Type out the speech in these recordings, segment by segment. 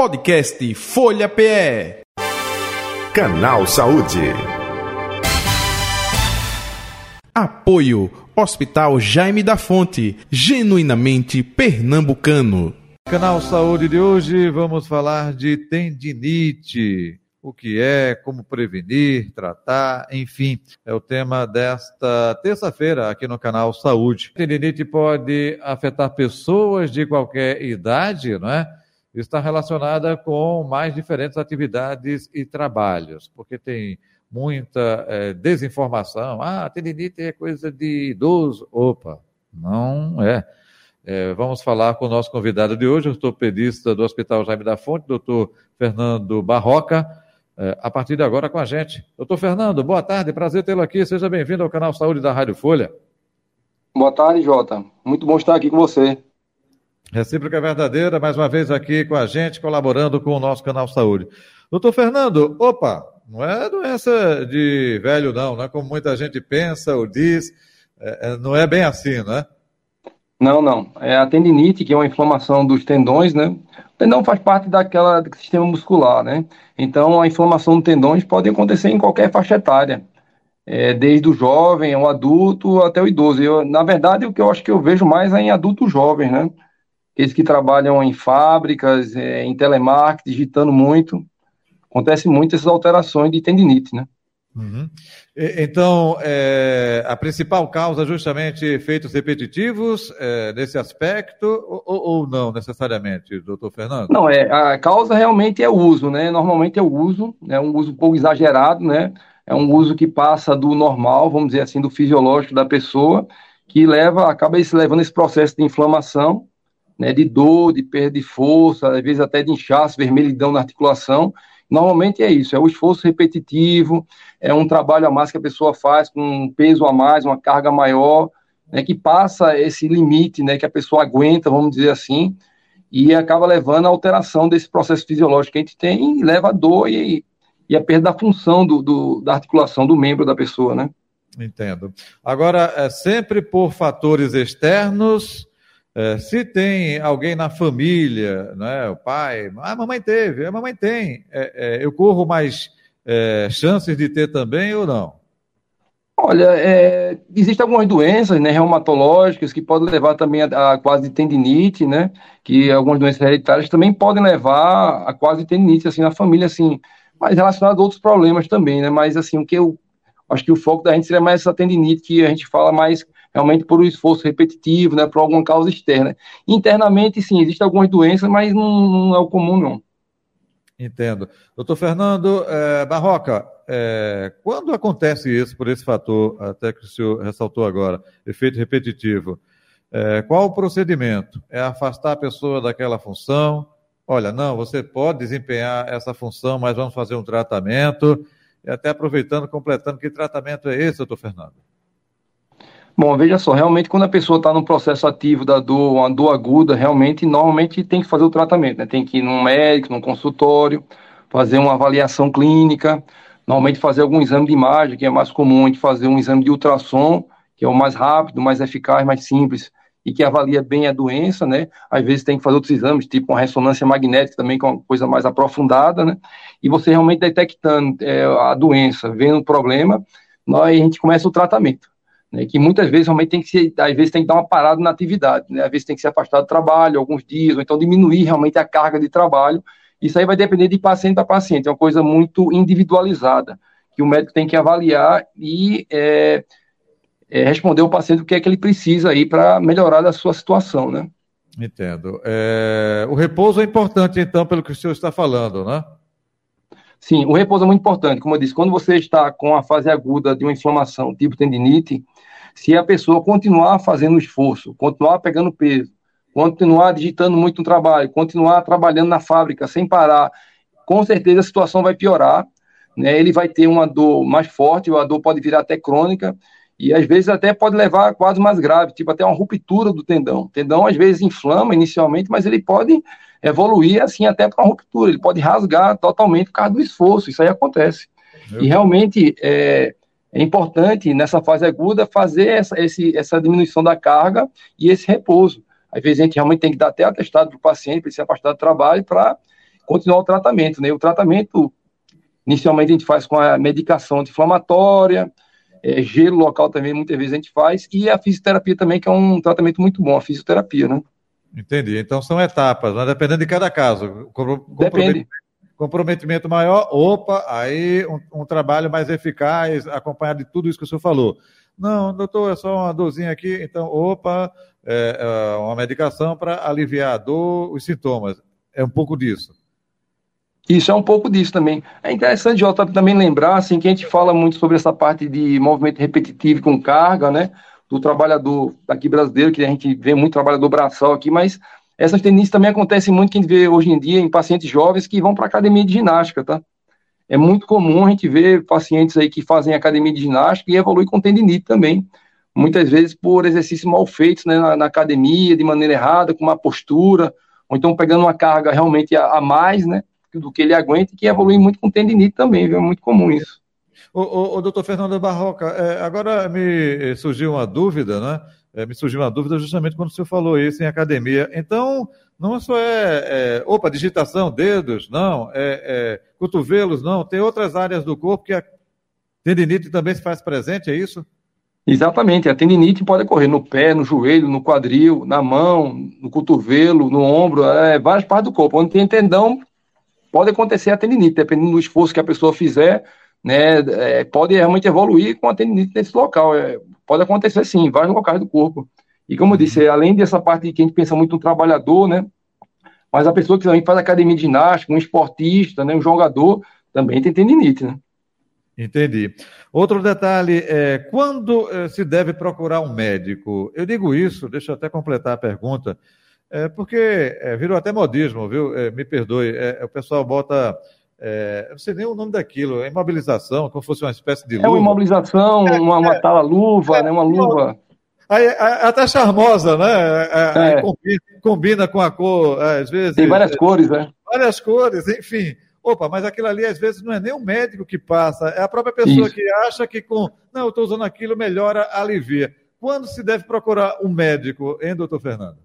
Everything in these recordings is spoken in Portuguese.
Podcast Folha PE. Canal Saúde. Apoio Hospital Jaime da Fonte, genuinamente pernambucano. Canal Saúde de hoje vamos falar de tendinite. O que é, como prevenir, tratar, enfim, é o tema desta terça-feira aqui no canal Saúde. Tendinite pode afetar pessoas de qualquer idade, não é? Está relacionada com mais diferentes atividades e trabalhos, porque tem muita é, desinformação. Ah, tendinite é coisa de idoso. Opa, não é. é. Vamos falar com o nosso convidado de hoje, ortopedista do Hospital Jaime da Fonte, doutor Fernando Barroca, é, a partir de agora com a gente. Doutor Fernando, boa tarde, prazer tê-lo aqui. Seja bem-vindo ao canal Saúde da Rádio Folha. Boa tarde, Jota. Muito bom estar aqui com você. Recíproca verdadeira, mais uma vez aqui com a gente, colaborando com o nosso canal Saúde. Doutor Fernando, opa, não é doença de velho, não, não é como muita gente pensa ou diz. É, é, não é bem assim, né? Não, não. É a tendinite, que é uma inflamação dos tendões, né? O tendão faz parte daquela do sistema muscular, né? Então, a inflamação dos tendões pode acontecer em qualquer faixa etária, é, desde o jovem, o adulto até o idoso. Eu, na verdade, o que eu acho que eu vejo mais é em adultos jovens, né? Aqueles que trabalham em fábricas, é, em telemarketing, digitando muito acontece muito essas alterações de tendinite, né? Uhum. Então, é, a principal causa justamente efeitos repetitivos é, nesse aspecto ou, ou, não necessariamente, doutor Fernando? Não, é, a causa realmente é o uso, né? Normalmente é o uso, é né? um uso um pouco exagerado, né? É um uso que passa do normal, vamos dizer assim, do fisiológico da pessoa, que leva, acaba se levando esse processo de inflamação, né? De dor, de perda de força, às vezes até de inchaço, vermelhidão na articulação, Normalmente é isso, é o esforço repetitivo, é um trabalho a mais que a pessoa faz com um peso a mais, uma carga maior, né, que passa esse limite, né, que a pessoa aguenta, vamos dizer assim, e acaba levando à alteração desse processo fisiológico que a gente tem e leva a dor e, e a perda da função do, do, da articulação do membro da pessoa, né? Entendo. Agora, é sempre por fatores externos é, se tem alguém na família, né, o pai, ah, a mamãe teve, a mamãe tem, é, é, eu corro mais é, chances de ter também ou não? Olha, é, existem algumas doenças né, reumatológicas que podem levar também a, a quase tendinite, né? Que algumas doenças hereditárias também podem levar a quase tendinite, assim, na família, assim, mas relacionado a outros problemas também, né? Mas, assim, o que eu acho que o foco da gente seria mais essa tendinite que a gente fala mais realmente por um esforço repetitivo, né, por alguma causa externa. Internamente, sim, existem algumas doenças, mas não, não é o comum, não. Entendo. Doutor Fernando é, Barroca, é, quando acontece isso, por esse fator, até que o senhor ressaltou agora, efeito repetitivo, é, qual o procedimento? É afastar a pessoa daquela função? Olha, não, você pode desempenhar essa função, mas vamos fazer um tratamento. E até aproveitando, completando, que tratamento é esse, doutor Fernando? Bom, veja só, realmente quando a pessoa está no processo ativo da dor, uma dor aguda, realmente, normalmente tem que fazer o tratamento, né? Tem que ir num médico, num consultório, fazer uma avaliação clínica, normalmente fazer algum exame de imagem, que é mais comum, a gente fazer um exame de ultrassom, que é o mais rápido, mais eficaz, mais simples, e que avalia bem a doença, né? Às vezes tem que fazer outros exames, tipo uma ressonância magnética também, que é uma coisa mais aprofundada, né? E você realmente detectando é, a doença, vendo o problema, nós, a gente começa o tratamento né, que muitas vezes realmente tem que se, às vezes tem que dar uma parada na atividade, né, às vezes tem que se afastar do trabalho alguns dias, ou então diminuir realmente a carga de trabalho. Isso aí vai depender de paciente para paciente, é uma coisa muito individualizada, que o médico tem que avaliar e é, é, responder ao paciente o que é que ele precisa aí para melhorar a sua situação, né? Entendo. É, o repouso é importante, então, pelo que o senhor está falando, né? Sim, o repouso é muito importante. Como eu disse, quando você está com a fase aguda de uma inflamação tipo tendinite, se a pessoa continuar fazendo esforço, continuar pegando peso, continuar digitando muito no trabalho, continuar trabalhando na fábrica sem parar, com certeza a situação vai piorar. Né? Ele vai ter uma dor mais forte, a dor pode virar até crônica, e às vezes até pode levar a quase mais grave, tipo até uma ruptura do tendão. O tendão às vezes inflama inicialmente, mas ele pode evoluir assim até para uma ruptura, ele pode rasgar totalmente por causa do esforço, isso aí acontece. Meu e realmente é, é, importante nessa fase aguda fazer essa, esse, essa diminuição da carga e esse repouso. Às vezes a gente realmente tem que dar até atestado para o paciente, para ele se afastar do trabalho, para continuar o tratamento, né? O tratamento, inicialmente a gente faz com a medicação anti-inflamatória, é, gelo local também, muitas vezes a gente faz, e a fisioterapia também, que é um tratamento muito bom, a fisioterapia, né? Entendi. Então são etapas, mas dependendo de cada caso. Depende. Comprometimento maior, opa, aí um, um, trabalho mais eficaz, acompanhado de tudo isso que o senhor falou. Não, doutor, é só uma dorzinha aqui, então, opa, é, é uma medicação para aliviar a dor, os sintomas. É um pouco disso. Isso é um pouco disso também. É interessante, Jota, também lembrar assim, que a gente fala muito sobre essa parte de movimento repetitivo com carga, né? Do trabalhador aqui brasileiro, que a gente vê muito trabalhador braçal aqui, mas essas tendências também acontecem muito que a gente vê hoje em dia em pacientes jovens que vão para academia de ginástica, tá? É muito comum a gente ver pacientes aí que fazem academia de ginástica e evoluem com tendinite também. Muitas vezes por exercícios mal feitos né, na, na, academia, de maneira errada, com uma postura, ou então pegando uma carga realmente a, a mais, né? Do que ele aguenta, e que evolui muito com tendinite também, viu? É muito comum isso. O, o, o doutor Fernando Barroca, é, agora me surgiu uma dúvida, né? É, me surgiu uma dúvida justamente quando o senhor falou isso em academia. Então, não só é, é opa, digitação, dedos, não, é, é, cotovelos, não, tem outras áreas do corpo que a tendinite também se faz presente, é isso? Exatamente, a tendinite pode ocorrer no pé, no joelho, no quadril, na mão, no cotovelo, no ombro, é, várias partes do corpo. Onde tem tendão, pode acontecer a tendinite, dependendo do esforço que a pessoa fizer, né, é, pode realmente evoluir com a tendinite nesse local. É, pode acontecer sim, em vários locais do corpo. E como eu disse, além dessa parte que a gente pensa muito no trabalhador, né? Mas a pessoa que também faz academia de ginástica, um esportista, né, um jogador, também tem tendinite, né? Entendi. Outro detalhe é quando eh, se deve procurar um médico? Eu digo isso, deixa eu até completar a pergunta, é, porque é, virou até modismo, viu? É, me perdoe, é, o pessoal bota é, não sei nem o nome daquilo, é imobilização, como se fosse uma espécie de luva. É uma imobilização, uma, uma tala-luva, né, uma luva. Aí, até charmosa, né? Combina, combina, com a cor, às vezes. Tem várias cores, né? Várias cores, enfim. Opa, mas aquilo ali às vezes não é nem o médico que passa, é a própria pessoa Isso. que acha que com. Não, eu estou usando aquilo, melhora, alivia. Quando se deve procurar um médico, hein, doutor Fernando?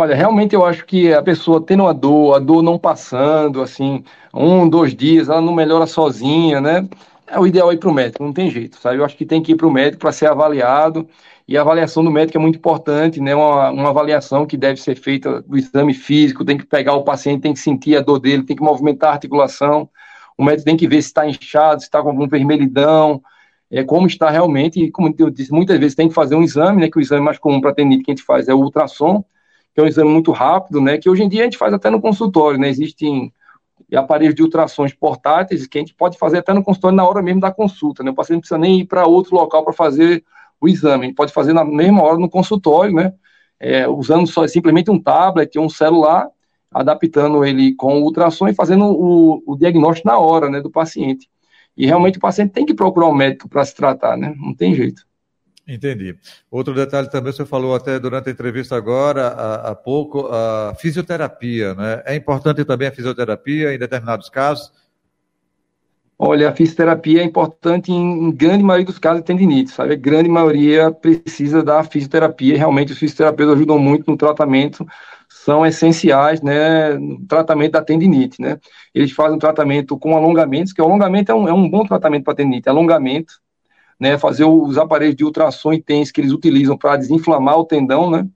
Olha, realmente eu acho que a pessoa tendo a dor, a dor não passando, assim, um, dois dias, ela não melhora sozinha, né? É o ideal ir para o médico, não tem jeito, sabe? Eu acho que tem que ir para o médico para ser avaliado e a avaliação do médico é muito importante, né? Uma, uma avaliação que deve ser feita do exame físico, tem que pegar o paciente, tem que sentir a dor dele, tem que movimentar a articulação. O médico tem que ver se está inchado, se está com algum vermelhidão, é, como está realmente. E como eu disse, muitas vezes tem que fazer um exame, né? Que o exame mais comum para tendinite que a gente faz é o ultrassom, que é um exame muito rápido, né? Que hoje em dia a gente faz até no consultório, né? Existem aparelhos de ultrassons portáteis que a gente pode fazer até no consultório na hora mesmo da consulta, né? O paciente não precisa nem ir para outro local para fazer o exame. A gente pode fazer na mesma hora no consultório, né? É, usando só simplesmente um tablet, um celular, adaptando ele com o ultrassom e fazendo o, o diagnóstico na hora, né, do paciente. E realmente o paciente tem que procurar um médico para se tratar, né? Não tem jeito. Entendi. Outro detalhe também, você falou até durante a entrevista agora, há, há pouco, a fisioterapia, né? É importante também a fisioterapia em determinados casos, Olha, a fisioterapia é importante em, em, grande maioria dos casos de tendinite, sabe? A grande maioria precisa da fisioterapia realmente os fisioterapeutas ajudam muito no tratamento, são essenciais, né, no tratamento da tendinite, né? Eles fazem um tratamento com alongamentos, que o alongamento é um, é um bom tratamento para tendinite, alongamento, né, fazer os aparelhos de ultrassom intenso que eles utilizam para desinflamar o tendão, né?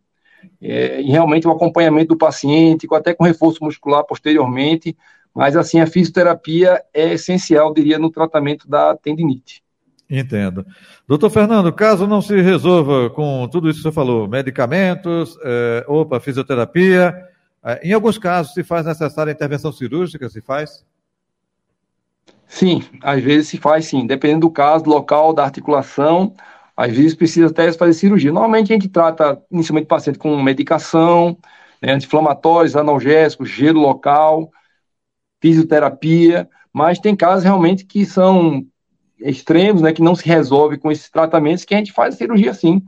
É, e realmente o acompanhamento do paciente, até com reforço muscular posteriormente, mas, assim, a fisioterapia é essencial, diria, no tratamento da tendinite. Entendo. Doutor Fernando, caso não se resolva com tudo isso que você falou, medicamentos, é, opa, fisioterapia, é, em alguns casos se faz necessária intervenção cirúrgica, se faz? Sim, às vezes se faz sim, dependendo do caso, do local, da articulação, às vezes precisa até fazer cirurgia. Normalmente a gente trata inicialmente o paciente com medicação, né, anti-inflamatórios, analgésicos, gelo local, fisioterapia, mas tem casos realmente que são extremos, né, que não se resolve com esses tratamentos, que a gente faz cirurgia sim.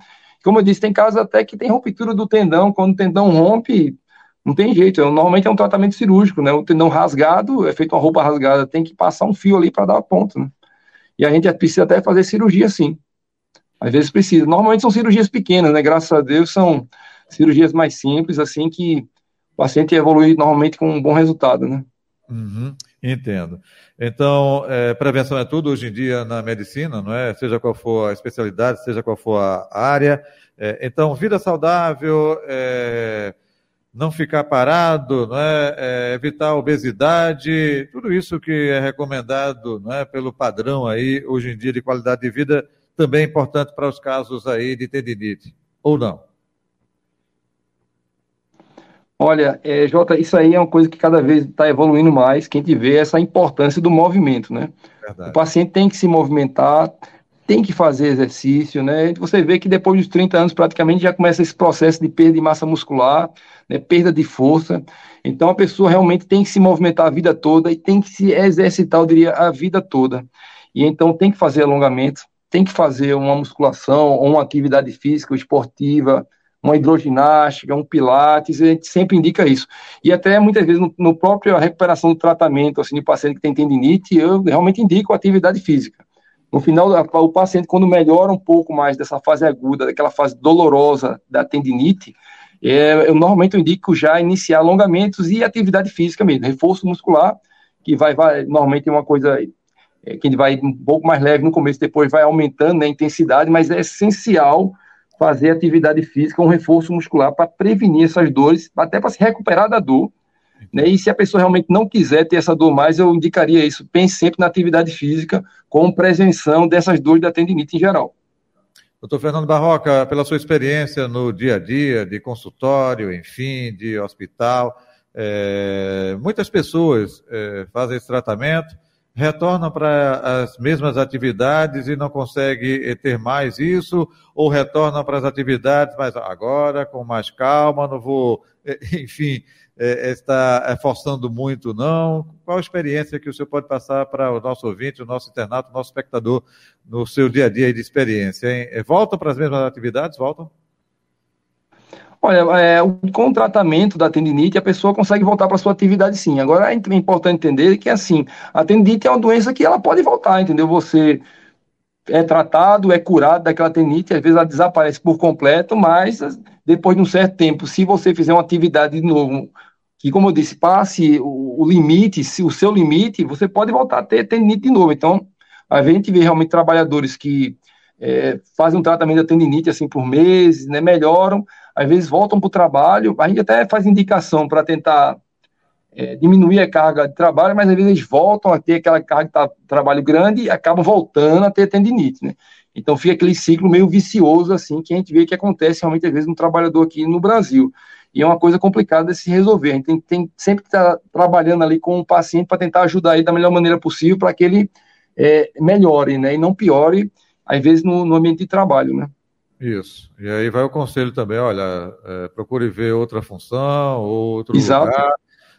Como eu disse, tem casos até que tem ruptura do tendão, quando o tendão rompe, não tem jeito, é, normalmente é um tratamento cirúrgico, né, o tendão rasgado, é feito uma roupa rasgada, tem que passar um fio ali para dar ponto, né, e a gente precisa até fazer cirurgia sim, às vezes precisa, normalmente são cirurgias pequenas, né, graças a Deus são cirurgias mais simples, assim, que o paciente evolui normalmente com um bom resultado, né. Uhum, entendo. Então, é, prevenção é tudo hoje em dia na medicina, não é? Seja qual for a especialidade, seja qual for a área. É, então, vida saudável, é, não ficar parado, é? é? evitar a obesidade, tudo isso que é recomendado não é? pelo padrão aí, hoje em dia, de qualidade de vida, também é importante para os casos aí de tendinite, ou não? Olha, é, Jota, isso aí é uma coisa que cada vez está evoluindo mais, que a gente vê essa importância do movimento, né? Verdade. O paciente tem que se movimentar, tem que fazer exercício, né? Você vê que depois dos 30 anos, praticamente, já começa esse processo de perda de massa muscular, né? perda de força. Então, a pessoa realmente tem que se movimentar a vida toda e tem que se exercitar, eu diria, a vida toda. E então tem que fazer alongamento, tem que fazer uma musculação ou uma atividade física, esportiva, uma hidroginástica, um pilates, a gente sempre indica isso. E até muitas vezes no, no próprio recuperação do tratamento, assim, de paciente que tem tendinite, eu realmente indico atividade física. No final, o paciente, quando melhora um pouco mais dessa fase aguda, daquela fase dolorosa da tendinite, é, eu normalmente indico já iniciar alongamentos e atividade física mesmo, reforço muscular, que vai, vai normalmente é uma coisa é, que vai um pouco mais leve no começo, depois vai aumentando né, a intensidade, mas é essencial fazer atividade física, um reforço muscular para prevenir essas dores, até para se recuperar da dor. Né? E se a pessoa realmente não quiser ter essa dor mais, eu indicaria isso. Pense sempre na atividade física como prevenção dessas dores da tendinite em geral. Doutor Fernando Barroca, pela sua experiência no dia a dia, de consultório, enfim, de hospital, é, muitas pessoas é, fazem esse tratamento retornam para as mesmas atividades e não conseguem eh, ter mais isso, ou retornam para as atividades, mas agora com mais calma, não vou, enfim, é, está forçando muito, não. Qual a experiência que o senhor pode passar para o nosso ouvinte, o nosso internato, o nosso espectador, no seu dia a dia de experiência? Hein? Voltam para as mesmas atividades? Voltam? Olha, é, com o tratamento da tendinite, a pessoa consegue voltar para sua atividade sim. Agora é importante entender que, assim, a tendinite é uma doença que ela pode voltar, entendeu? Você é tratado, é curado daquela tendinite, às vezes ela desaparece por completo, mas depois de um certo tempo, se você fizer uma atividade de novo, que, como eu disse, passe o, o limite, se o seu limite, você pode voltar a ter tendinite de novo. Então, a gente vê realmente trabalhadores que é, fazem um tratamento da tendinite assim por meses, né, melhoram, às vezes voltam para o trabalho, a gente até faz indicação para tentar é, diminuir a carga de trabalho, mas às vezes voltam a ter aquela carga de trabalho grande e acabam voltando a ter tendinite, né? Então fica aquele ciclo meio vicioso, assim, que a gente vê que acontece realmente às vezes no trabalhador aqui no Brasil. E é uma coisa complicada de se resolver. A gente tem, tem sempre que estar tá trabalhando ali com o paciente para tentar ajudar ele da melhor maneira possível para que ele é, melhore, né? E não piore, às vezes, no, no ambiente de trabalho, né? Isso. E aí vai o conselho também, olha, é, procure ver outra função, outro Exato. lugar,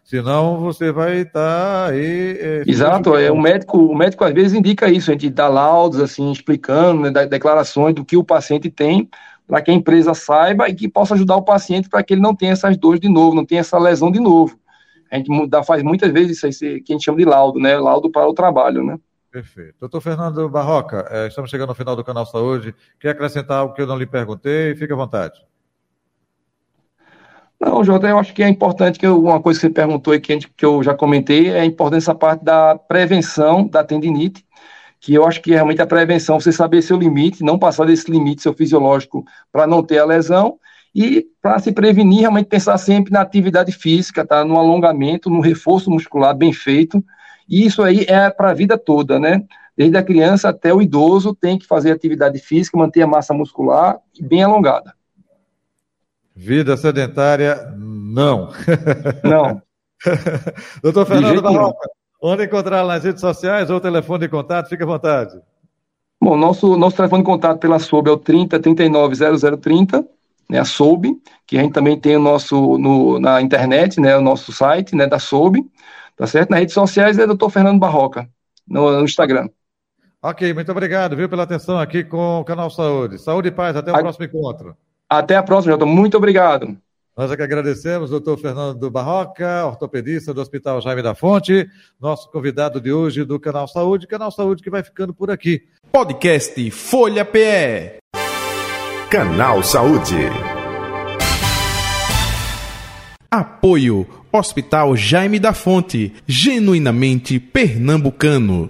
senão você vai estar tá aí... É, Exato, é, o, médico, o médico às vezes indica isso, a gente dá laudos, assim, explicando, né, declarações do que o paciente tem, para que a empresa saiba e que possa ajudar o paciente para que ele não tenha essas dores de novo, não tenha essa lesão de novo. A gente dá, faz muitas vezes isso aí, que a gente chama de laudo, né, laudo para o trabalho, né. Perfeito. Doutor Fernando Barroca, é, estamos chegando ao final do Canal Saúde. Quer acrescentar algo que eu não lhe perguntei? Fique à vontade. Não, Jota, eu acho que é importante que eu, uma coisa que você perguntou e que, que eu já comentei é a importância da parte da prevenção da tendinite, que eu acho que é realmente a prevenção, você saber seu limite, não passar desse limite seu fisiológico para não ter a lesão e para se prevenir, realmente pensar sempre na atividade física, tá? no alongamento, no reforço muscular bem feito, e isso aí é para a vida toda, né? Desde a criança até o idoso tem que fazer atividade física, manter a massa muscular bem alongada. Vida sedentária, não. Não. Doutor Fernando Barroca, onde encontrar nas redes sociais ou telefone de contato? Fique à vontade. Bom, nosso, nosso telefone de contato pela SOB é o 30 39 0030, né, a SOB, que a gente também tem o nosso no, na internet, né, o nosso site, né, da SOB. Tá certo? Nas redes sociais é Dr. Fernando Barroca, no, no Instagram. Ok, muito obrigado, viu, pela atenção aqui com o Canal Saúde. Saúde e paz, até o a... próximo encontro. Até a próxima, Jota. Muito obrigado. Nós é que agradecemos, doutor Fernando Barroca, ortopedista do Hospital Jaime da Fonte, nosso convidado de hoje do Canal Saúde, Canal Saúde que vai ficando por aqui. Podcast Folha PE. Canal Saúde. Apoio Hospital Jaime da Fonte, genuinamente pernambucano.